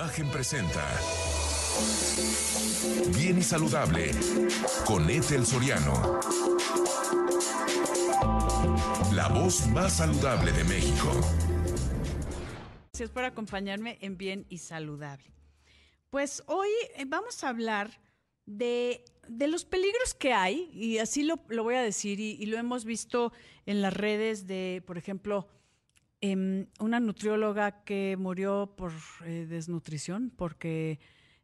Imagen presenta Bien y Saludable con Ethel Soriano. La voz más saludable de México. Gracias por acompañarme en Bien y Saludable. Pues hoy eh, vamos a hablar de, de los peligros que hay, y así lo, lo voy a decir, y, y lo hemos visto en las redes de, por ejemplo, em, una nutrióloga que murió por eh, desnutrición porque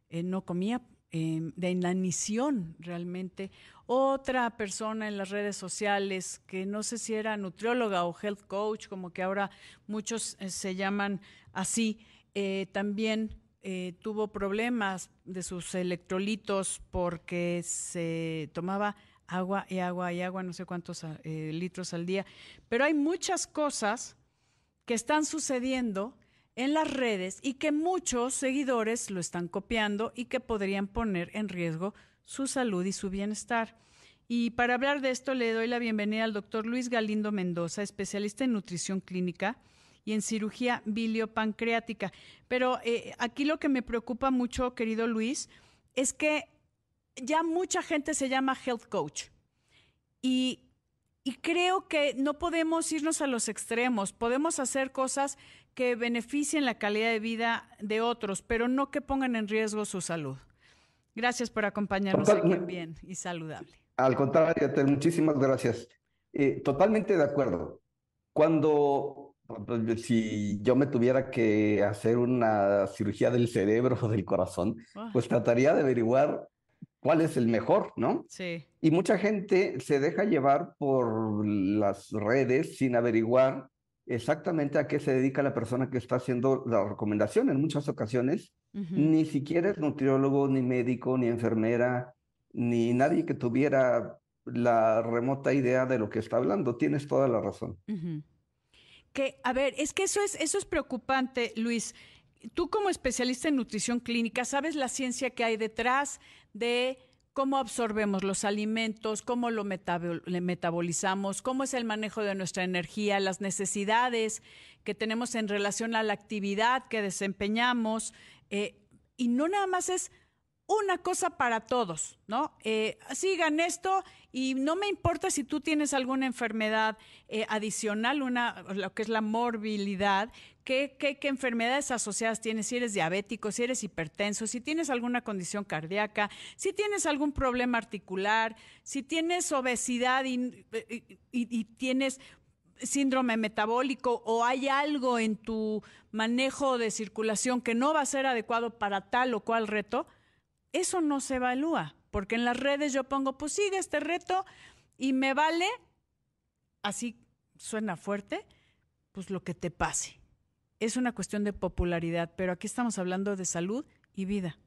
eh, no comía, em, de inanición realmente. Otra persona en las redes sociales que no sé si era nutrióloga o health coach, como que ahora muchos eh, se llaman así, eh, también eh, tuvo problemas de sus electrolitos porque se tomaba agua y agua y agua, no sé cuántos eh, litros al día. Pero hay muchas cosas que están sucediendo en las redes y que muchos seguidores lo están copiando y que podrían poner en riesgo su salud y su bienestar. Y para hablar de esto le doy la bienvenida al doctor Luis Galindo Mendoza, especialista en nutrición clínica y en cirugía biliopancreática. Pero eh, aquí lo que me preocupa mucho, querido Luis, es que ya mucha gente se llama health coach. Y, y creo que no podemos irnos a los extremos. Podemos hacer cosas que beneficien la calidad de vida de otros, pero no que pongan en riesgo su salud. Gracias por acompañarnos aquí en Bien y Saludable. Al contrario, muchísimas gracias. Eh, totalmente de acuerdo. Cuando, si yo me tuviera que hacer una cirugía del cerebro o del corazón, Ah. pues trataría de averiguar cuál es el mejor, ¿no? Sí, Y mucha gente se deja llevar por las redes sin averiguar exactamente a qué se dedica la persona que está haciendo la recomendación. En muchas ocasiones, ujú, ni siquiera es nutriólogo, ni médico, ni enfermera, ni nadie que tuviera la remota idea de lo que está hablando. Tienes toda la razón. ujú. Que, a ver, es que eso es, eso es preocupante, Luis. Tú como especialista en nutrición clínica, sabes la ciencia que hay detrás de cómo absorbemos los alimentos, cómo lo metabolizamos, cómo es el manejo de nuestra energía, las necesidades que tenemos en relación a la actividad que desempeñamos. eh, y no nada más es una cosa para todos, ¿no? Eh, sigan esto y no me importa si tú tienes alguna enfermedad eh, adicional, una, lo que es la morbilidad, qué, qué, qué enfermedades asociadas tienes, si eres diabético, si eres hipertenso, si tienes alguna condición cardíaca, si tienes algún problema articular, si tienes obesidad y, tienes síndrome metabólico o hay algo en tu manejo de circulación que no va a ser adecuado para tal o cual reto, eso no se evalúa, porque en las redes yo pongo, pues sigue este reto y me vale, así suena fuerte, pues lo que te pase. Es una cuestión de popularidad, pero aquí estamos hablando de salud y vida.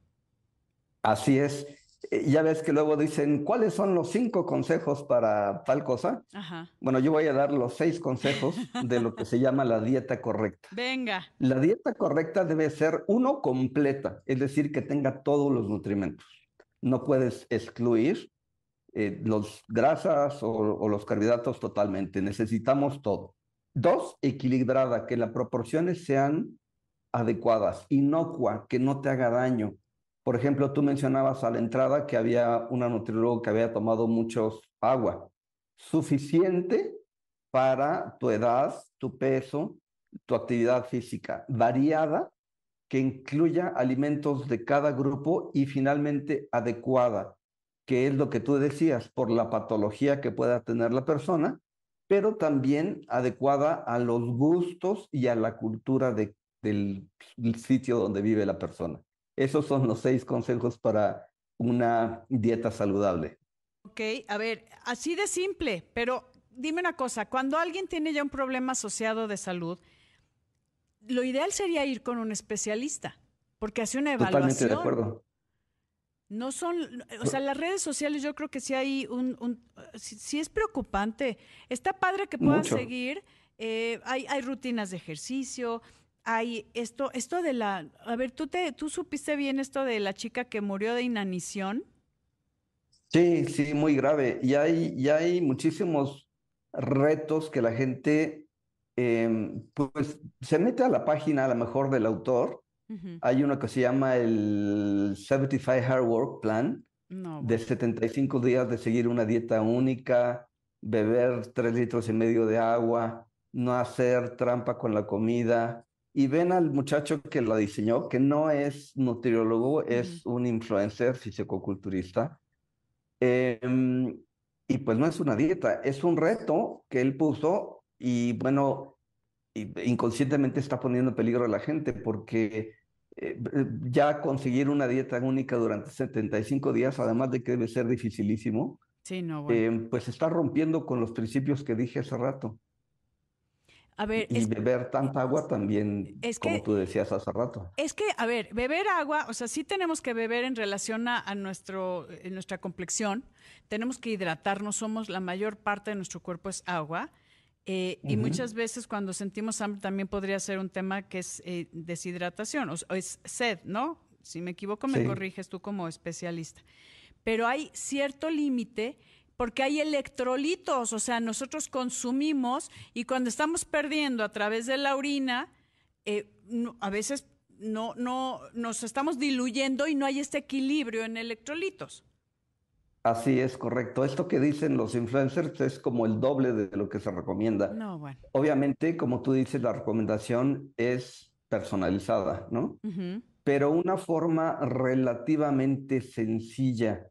Así es. Eh, Ya ves que luego dicen, ¿cuáles son los cinco consejos para tal cosa? Ajá. Bueno, yo voy a dar los seis consejos de lo que se llama la dieta correcta. Venga. La dieta correcta debe ser, uno, completa, es decir, que tenga todos los nutrimentos. No puedes excluir eh, los grasas o, o los carbohidratos totalmente. Necesitamos todo. Dos, equilibrada, que las proporciones sean adecuadas, inocua, que no te haga daño. Por ejemplo, tú mencionabas a la entrada que había una nutrióloga que había tomado muchos agua. Suficiente para tu edad, tu peso, tu actividad física, variada, que incluya alimentos de cada grupo y finalmente adecuada, que es lo que tú decías, por la patología que pueda tener la persona, pero también adecuada a los gustos y a la cultura de, del sitio donde vive la persona. Esos son los seis consejos para una dieta saludable. Ok, a ver, así de simple, pero dime una cosa, cuando alguien tiene ya un problema asociado de salud, lo ideal sería ir con un especialista, porque hace una Totalmente evaluación. de acuerdo. No son, o sea, las redes sociales yo creo que sí hay un, un sí, sí es preocupante. Está padre que puedan Mucho. seguir, eh, hay, hay rutinas de ejercicio, hay esto, esto de la, a ver, ¿tú te, tú supiste bien esto de la chica que murió de inanición? Sí, sí, muy grave. Y hay, y hay muchísimos retos que la gente em, pues se mete a la página a lo mejor del autor Hay uno que se llama el 75 Hard Work Plan, de 75 días de seguir una dieta única, beber 3 litros y medio de agua, no hacer trampa con la comida. Y ven al muchacho que lo diseñó, que no es nutriólogo, es un influencer fisicoculturista. Em, y pues no es una dieta, es un reto que él puso y bueno, inconscientemente está poniendo en peligro a la gente porque eh, ya conseguir una dieta única durante 75 días, además de que debe ser dificilísimo, sí, no, em, pues está rompiendo con los principios que dije hace rato. A ver, y beber tanta agua también, como tú decías hace rato. Es que, a ver, beber agua, o sea, sí tenemos que beber en relación a, nuestro, nuestra complexión, tenemos que hidratarnos, somos, la mayor parte de nuestro cuerpo es agua, eh, y muchas veces cuando sentimos hambre también podría ser un tema que es eh, deshidratación o, es sed, ¿no? Si me equivoco, me corriges tú como especialista. Pero hay cierto límite porque hay electrolitos, o sea, nosotros consumimos y cuando estamos perdiendo a través de la orina, eh, a veces no, no nos estamos diluyendo y no hay este equilibrio en electrolitos. Así es, correcto. Esto que dicen los influencers es como el doble de lo que se recomienda. No, bueno. Obviamente, como tú dices, la recomendación es personalizada, ¿no? Pero una forma relativamente sencilla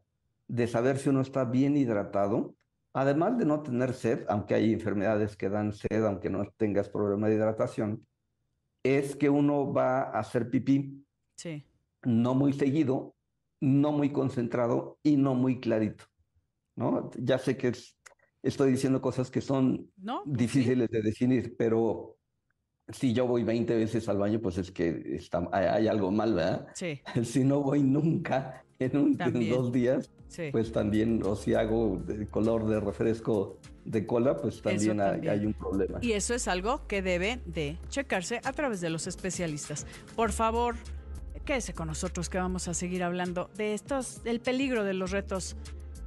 de saber si uno está bien hidratado, además de no tener sed, aunque hay enfermedades que dan sed, aunque no tengas problema de hidratación, es que uno va a hacer pipí. Sí. No muy seguido, no muy concentrado y no muy clarito. ¿no? Ya sé que estoy diciendo cosas que son pues difíciles de definir, pero si yo voy 20 veces al baño, pues es que está, hay, algo mal, ¿verdad? Sí. Si no voy nunca en, un, dos días, pues también, o si hago el color de refresco de cola, pues también, Hay, un problema. Y eso es algo que debe de checarse a través de los especialistas. Por favor, quédese con nosotros que vamos a seguir hablando de estos, del peligro de los retos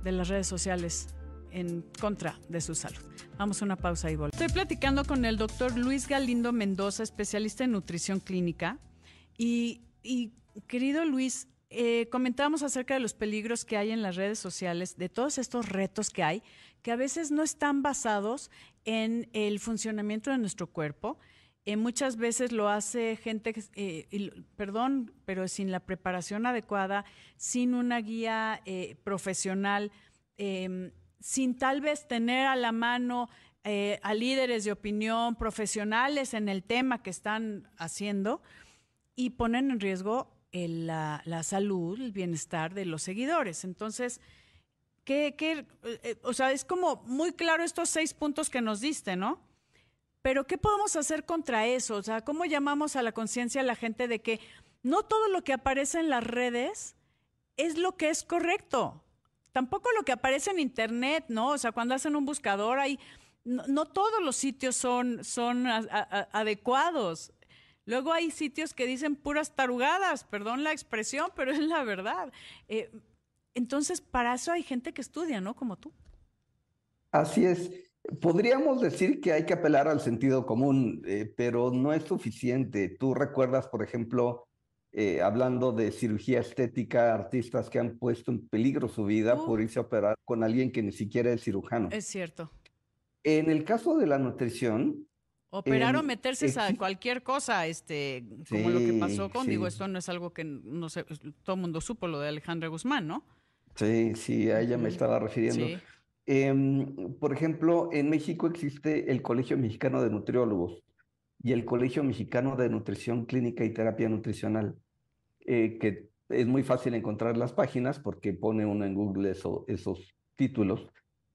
de las redes sociales en contra de su salud. Vamos a una pausa y volvemos. Estoy platicando con el doctor Luis Galindo Mendoza, especialista en nutrición clínica. Y, querido Luis, eh, comentábamos acerca de los peligros que hay en las redes sociales, de todos estos retos que hay, que a veces no están basados en el funcionamiento de nuestro cuerpo. Eh, muchas veces lo hace gente, eh, perdón, pero sin la preparación adecuada, sin una guía profesional em, sin tal vez tener a la mano eh, a líderes de opinión profesionales en el tema que están haciendo y ponen en riesgo la, salud, el bienestar de los seguidores. Entonces, ¿qué, qué, eh, o sea, es como muy claro estos seis puntos que nos diste, ¿no? Pero ¿qué podemos hacer contra eso? O sea, ¿cómo llamamos a la conciencia a la gente de que no todo lo que aparece en las redes es lo que es correcto? tampoco lo que aparece en internet, ¿no? O sea, cuando hacen un buscador hay, no, todos los sitios son, son adecuados. Luego hay sitios que dicen puras tarugadas, perdón la expresión, pero es la verdad. Eh, entonces, para eso hay gente que estudia, ¿no? Como tú. Así es. Podríamos decir que hay que apelar al sentido común, eh, pero no es suficiente. Tú recuerdas, por ejemplo, eh, hablando de cirugía estética, artistas que han puesto en peligro su vida por irse a operar con alguien que ni siquiera es cirujano. Es cierto. En el caso de la nutrición. Operar o meterse a cualquier cosa, este, como lo que pasó con, digo, esto no es algo que no sé, todo el mundo supo, lo de Alejandra Guzmán, ¿no? Sí, sí, a ella me estaba refiriendo. Em, por ejemplo, en México existe el Colegio Mexicano de Nutriólogos y el Colegio Mexicano de Nutrición Clínica y Terapia Nutricional. Eh, que es muy fácil encontrar las páginas porque pone uno en Google esos títulos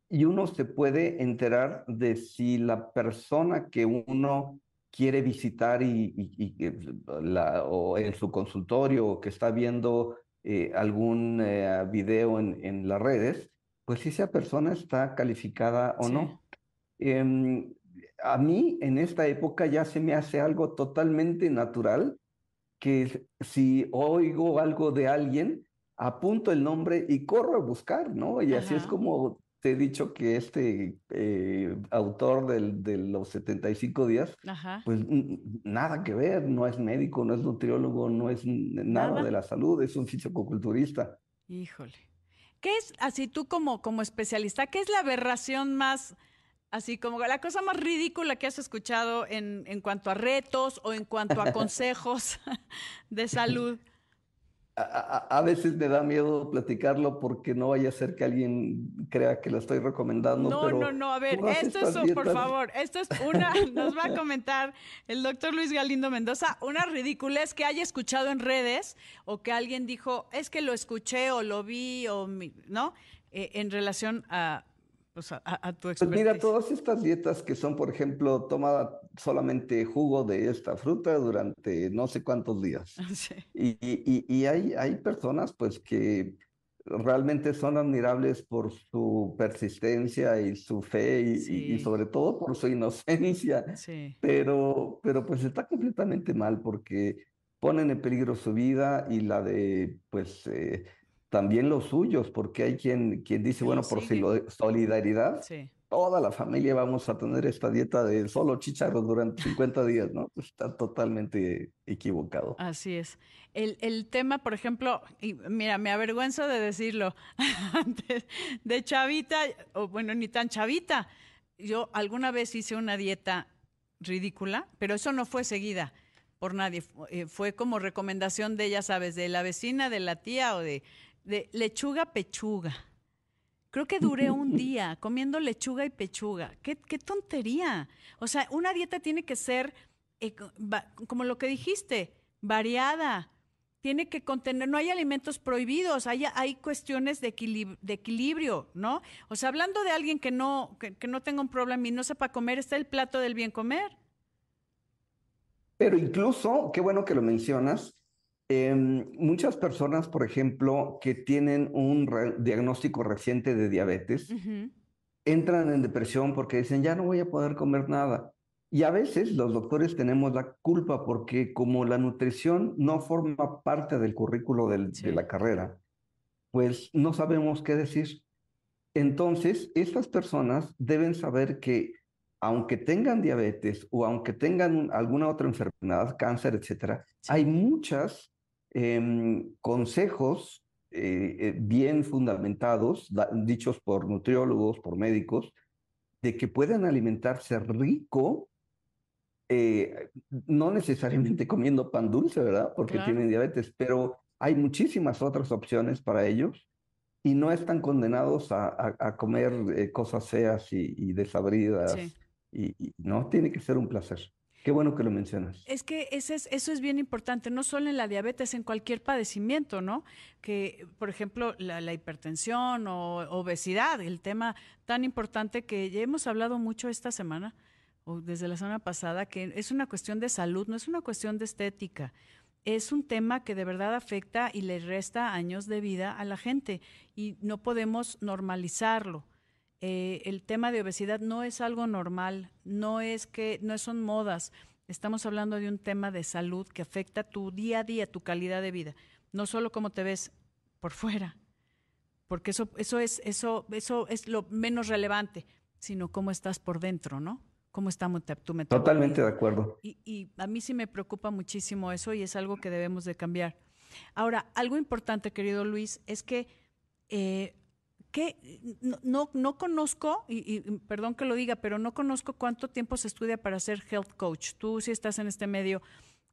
y uno se puede enterar de si la persona que uno quiere visitar y, la, o en su consultorio o que está viendo eh, algún eh, video en, en, las redes, pues si esa persona está calificada o no. Em, a mí en esta época ya se me hace algo totalmente natural que si oigo algo de alguien, apunto el nombre y corro a buscar, ¿no? Y así es como te he dicho que este eh, autor del, de los 75 días, pues nada que ver, no es médico, no es nutriólogo, no es nada, de la salud, es un fisicoculturista. Híjole. ¿Qué es, así tú como, como especialista, qué es la aberración más, así como la cosa más ridícula que has escuchado en, en cuanto a retos o en cuanto a consejos de salud? A, veces me da miedo platicarlo porque no vaya a ser que alguien crea que lo estoy recomendando. No, no, no, a ver, esto es, por favor, esto es una, nos va a comentar el doctor Luis Galindo Mendoza, una ridiculez que haya escuchado en redes o que alguien dijo, es que lo escuché o lo vi o, ¿no? Eh, en relación a, pues, a, tu experiencia. Pues mira, todas estas dietas que son, por ejemplo, toma solamente jugo de esta fruta durante no sé cuántos días. Y, y, y, hay, hay personas pues que realmente son admirables por su persistencia y su fe y, y sobre todo por su inocencia. Pero, pero pues está completamente mal porque ponen en peligro su vida y la de pues eh, también los suyos, porque hay quien, quien dice, bueno, por solidaridad, toda la familia vamos a tener esta dieta de solo chicharros durante 50 días, ¿no? Pues está totalmente equivocado. Así es. El, el tema, por ejemplo, y mira, me avergüenzo de decirlo, de chavita, o bueno, ni tan chavita, yo alguna vez hice una dieta ridícula, pero eso no fue seguida por nadie, eh, fue como recomendación de, ya sabes, de la vecina, de la tía o de de lechuga pechuga. Creo que duré un día comiendo lechuga y pechuga. ¿Qué, tontería. O sea, una dieta tiene que ser, eh, como lo que dijiste, variada. Tiene que contener, no hay alimentos prohibidos, hay, hay cuestiones de, equilibrio, ¿no? O sea, hablando de alguien que no, que, que no tenga un problema y no sepa comer, está el plato del bien comer. Pero incluso, qué bueno que lo mencionas, Em, muchas personas, por ejemplo, que tienen un diagnóstico reciente de diabetes, entran en depresión porque dicen, ya no voy a poder comer nada. Y a veces los doctores tenemos la culpa porque como la nutrición no forma parte del currículo de la carrera, pues no sabemos qué decir. Entonces, estas personas deben saber que aunque tengan diabetes o aunque tengan alguna otra enfermedad, cáncer, etcétera, hay muchas Em, consejos eh, eh, bien fundamentados, dichos por nutriólogos, por médicos, de que puedan alimentarse rico, eh, no necesariamente comiendo pan dulce, ¿verdad? Porque tienen diabetes, pero hay muchísimas otras opciones para ellos y no están condenados a, comer cosas feas y, desabridas. y, no, tiene que ser un placer. Qué bueno que lo mencionas. Es que ese es, eso es bien importante, no solo en la diabetes, en cualquier padecimiento, ¿no? Que, por ejemplo, la, hipertensión o obesidad, el tema tan importante que ya hemos hablado mucho esta semana o desde la semana pasada, que es una cuestión de salud, no es una cuestión de estética. Es un tema que de verdad afecta y le resta años de vida a la gente y no podemos normalizarlo. Eh, el tema de obesidad no es algo normal, no es que, no son modas. Estamos hablando de un tema de salud que afecta tu día a día, tu calidad de vida. No solo cómo te ves por fuera, porque eso, eso es, eso, eso es lo menos relevante, sino cómo estás por dentro, ¿no? ¿Cómo está tu metabolismo? Totalmente de acuerdo. Y, y a mí sí me preocupa muchísimo eso y es algo que debemos de cambiar. Ahora, algo importante, querido Luis, es que eh, que no, no, conozco, y, perdón que lo diga, pero no conozco cuánto tiempo se estudia para ser health coach. Tú si estás en este medio,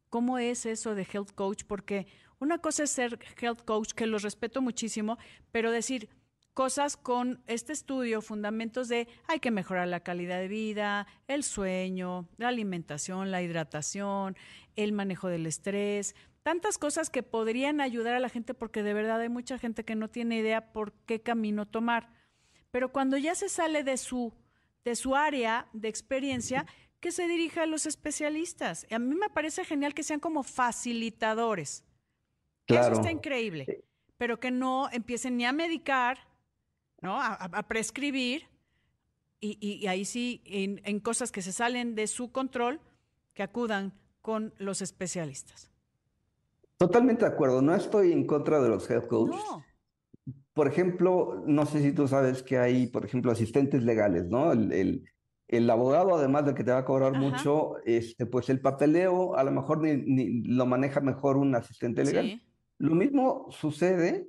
¿cómo es eso de health coach? Porque una cosa es ser health coach, que lo respeto muchísimo, pero decir cosas con este estudio, fundamentos de hay que mejorar la calidad de vida, el sueño, la alimentación, la hidratación, el manejo del estrés, tantas cosas que podrían ayudar a la gente porque de verdad hay mucha gente que no tiene idea por qué camino tomar. Pero cuando ya se sale de su, de su área de experiencia, que se dirija a los especialistas. A mí me parece genial que sean como facilitadores. Eso está increíble. Pero que no empiecen ni a medicar, ¿no? A, prescribir. Y, ahí sí, en, en cosas que se salen de su control, que acudan con los especialistas. Totalmente de acuerdo. No estoy en contra de los health coaches. por ejemplo, no sé si tú sabes que hay, por ejemplo, asistentes legales, ¿no? El, el, el abogado, además de que te va a cobrar Ajá. mucho, este, pues el papeleo a lo mejor ni, ni lo maneja mejor un asistente legal. Sí, Lo mismo sucede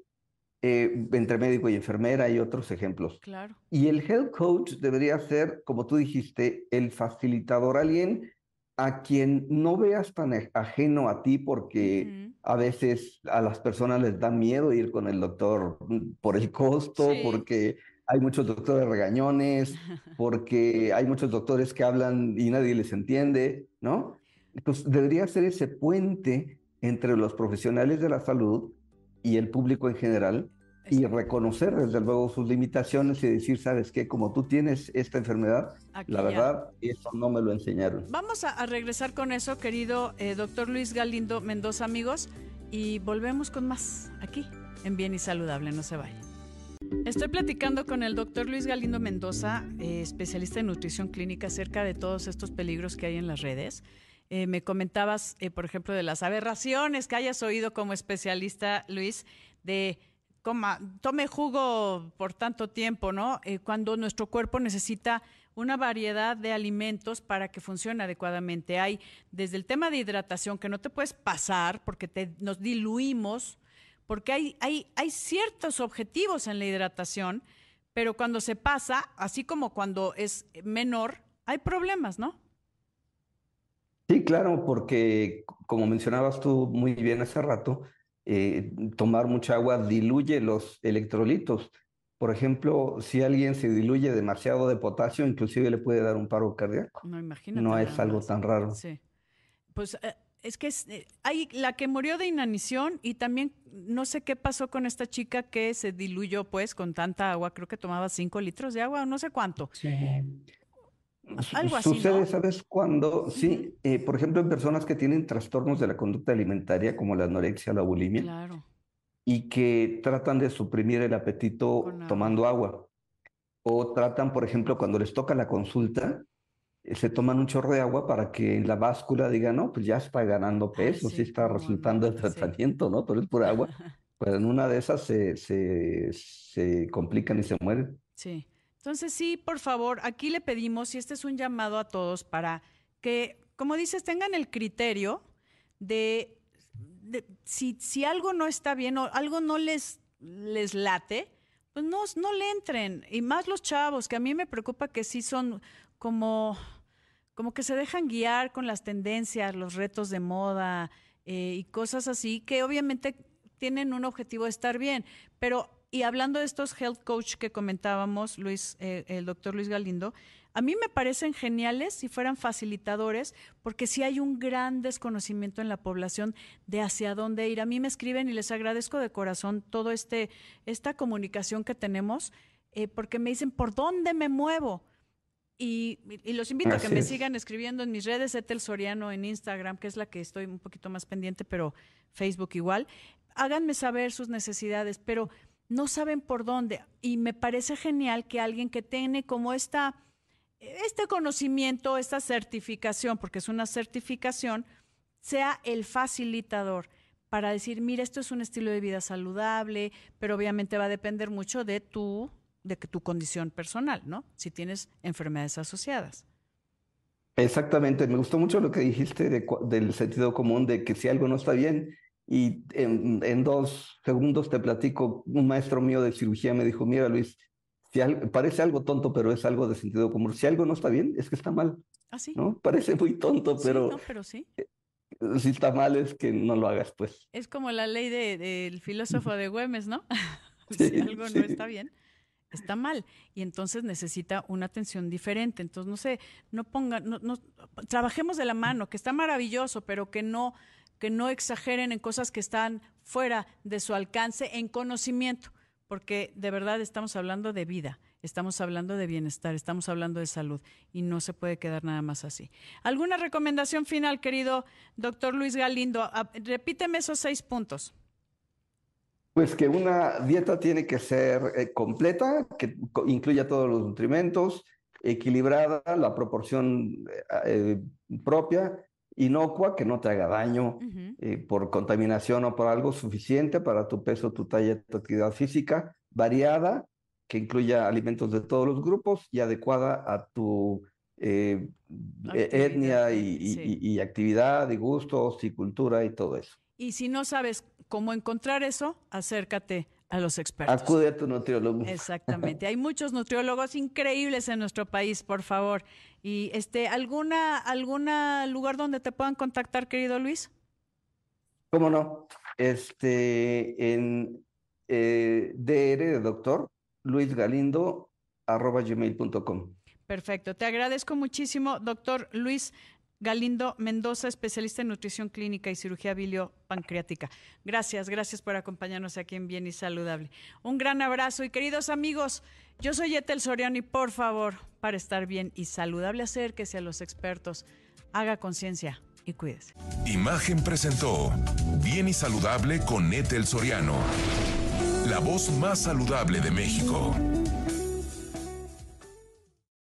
eh, entre médico y enfermera y otros ejemplos. claro. Y el health coach debería ser, como tú dijiste, el facilitador, alguien a quien no veas tan aj- ajeno a ti porque Ujú. A veces a las personas les da miedo ir con el doctor mm, por el costo, Sí. porque hay muchos doctores regañones, porque hay muchos doctores que hablan y nadie les entiende, ¿no? Entonces debería ser ese puente entre los profesionales de la salud y el público en general y reconocer desde luego sus limitaciones y decir, sabes qué, como tú tienes esta enfermedad, Aquí la ya. verdad, eso no me lo enseñaron. Vamos a, a regresar con eso, querido eh, doctor Luis Galindo Mendoza, amigos, y volvemos con más aquí en Bien y Saludable, no se vayan. Estoy platicando con el doctor Luis Galindo Mendoza, eh, especialista en nutrición clínica, acerca de todos estos peligros que hay en las redes. Eh, me comentabas, por ejemplo, de las aberraciones que hayas oído como especialista, Luis, de coma, tome jugo por tanto tiempo, ¿no? Eh, cuando nuestro cuerpo necesita una variedad de alimentos para que funcione adecuadamente. Hay desde el tema de hidratación, que no te puedes pasar porque nos diluimos, porque hay ciertos objetivos en la hidratación, pero cuando se pasa, así como cuando es menor, hay problemas, ¿no? Sí, claro, porque como mencionabas tú muy bien hace rato, eh, tomar mucha agua diluye los electrolitos. Por ejemplo, si alguien se diluye demasiado de potasio, inclusive le puede dar un paro cardíaco. No, imagínate. No es algo tan raro. Sí. Pues eh, es que es, eh, hay la que murió de inanición y también no sé qué pasó con esta chica que se diluyó pues con tanta agua, creo que tomaba cinco litros de agua, no sé cuánto. Su- Algo así, Sucede, ¿no? ¿sabes cuándo? Sí, eh, por ejemplo, en personas que tienen trastornos de la conducta alimentaria, como la anorexia la bulimia, Claro. y que tratan de suprimir el apetito agua. tomando agua. O tratan, por ejemplo, cuando les toca la consulta, eh, se toman un chorro de agua para que en la báscula digan, no, pues ya está ganando Ay, peso, sí sí, está resultando no, el sí. tratamiento, ¿no? Pero es pura agua. Pero en una de esas se, se, se complican y se mueren. Sí. Entonces, sí, por favor, aquí le pedimos, y este es un llamado a todos para que, como dices, tengan el criterio de, si, algo no está bien o algo no les, les late, pues no, no le entren. Y más los chavos, que a mí me preocupa que sí son como, como que se dejan guiar con las tendencias, los retos de moda eh, y cosas así, que obviamente tienen un objetivo de estar bien, pero y hablando de estos health coach que comentábamos, Luis, eh, el doctor Luis Galindo, a mí me parecen geniales si fueran facilitadores, porque sí hay un gran desconocimiento en la población de hacia dónde ir. A mí me escriben y les agradezco de corazón todo este esta comunicación que tenemos, eh, porque me dicen por dónde me muevo. Y, y los invito a que me es. sigan escribiendo en mis redes, Etel Soriano en Instagram, que es la que estoy un poquito más pendiente, pero Facebook igual. Háganme saber sus necesidades, pero no saben por dónde. Y me parece genial que alguien que tiene como esta, este conocimiento, esta certificación, porque es una certificación, sea el facilitador para decir, mira, esto es un estilo de vida saludable, pero obviamente va a depender mucho de tu, de tu condición personal, ¿no? Si tienes enfermedades asociadas. Exactamente, me gustó mucho lo que dijiste de del sentido común, de que si algo no está bien, y en, en dos segundos te platico, un maestro mío de cirugía me dijo, mira Luis, si parece algo tonto, pero es algo de sentido común, si algo no está bien, es que está mal, ¿Ah, sí? ¿no? Parece muy tonto, Sí, pero no, pero sí. si está mal es que no lo hagas, pues. Es como la ley de- del filósofo de Güemes, ¿no? Sí, si algo sí. no está bien, está mal. Y entonces necesita una atención diferente. Entonces, no sé, no pongan, no, no- trabajemos de la mano, que está maravilloso, pero que no, que no exageren en cosas que están fuera de su alcance en conocimiento, porque de verdad estamos hablando de vida, estamos hablando de bienestar, estamos hablando de salud y no se puede quedar nada más así. ¿Alguna recomendación final, querido doctor Luis Galindo? Repíteme esos seis puntos. Pues que una dieta tiene que ser eh, completa, que incluya todos los nutrimentos, equilibrada, la proporción eh, eh, propia inocua, que no te haga daño eh, por contaminación o por algo suficiente para tu peso, tu talla, tu actividad física, variada, que incluya alimentos de todos los grupos y adecuada a tu eh, e, etnia y, actividad y gustos y cultura y todo eso. Y si no sabes cómo encontrar eso, acércate a los expertos. Acude a tu nutriólogo. Exactamente. Hay muchos nutriólogos increíbles en nuestro país, por favor. Y este, ¿alguna, alguna lugar donde te puedan contactar, querido Luis? ¿Cómo no? Este, en eh, DR de doctor, Luis Galindo, arroba gmail.com. Perfecto. Te agradezco muchísimo, doctor Luis Galindo Mendoza, especialista en nutrición clínica y cirugía biliopancreática. Gracias, gracias por acompañarnos aquí en Bien y Saludable. Un gran abrazo y queridos amigos, yo soy Etel Soriano y por favor, para estar bien y saludable, acérquese a los expertos, haga conciencia y cuídese. Imagen presentó Bien y Saludable con Etel Soriano, la voz más saludable de México.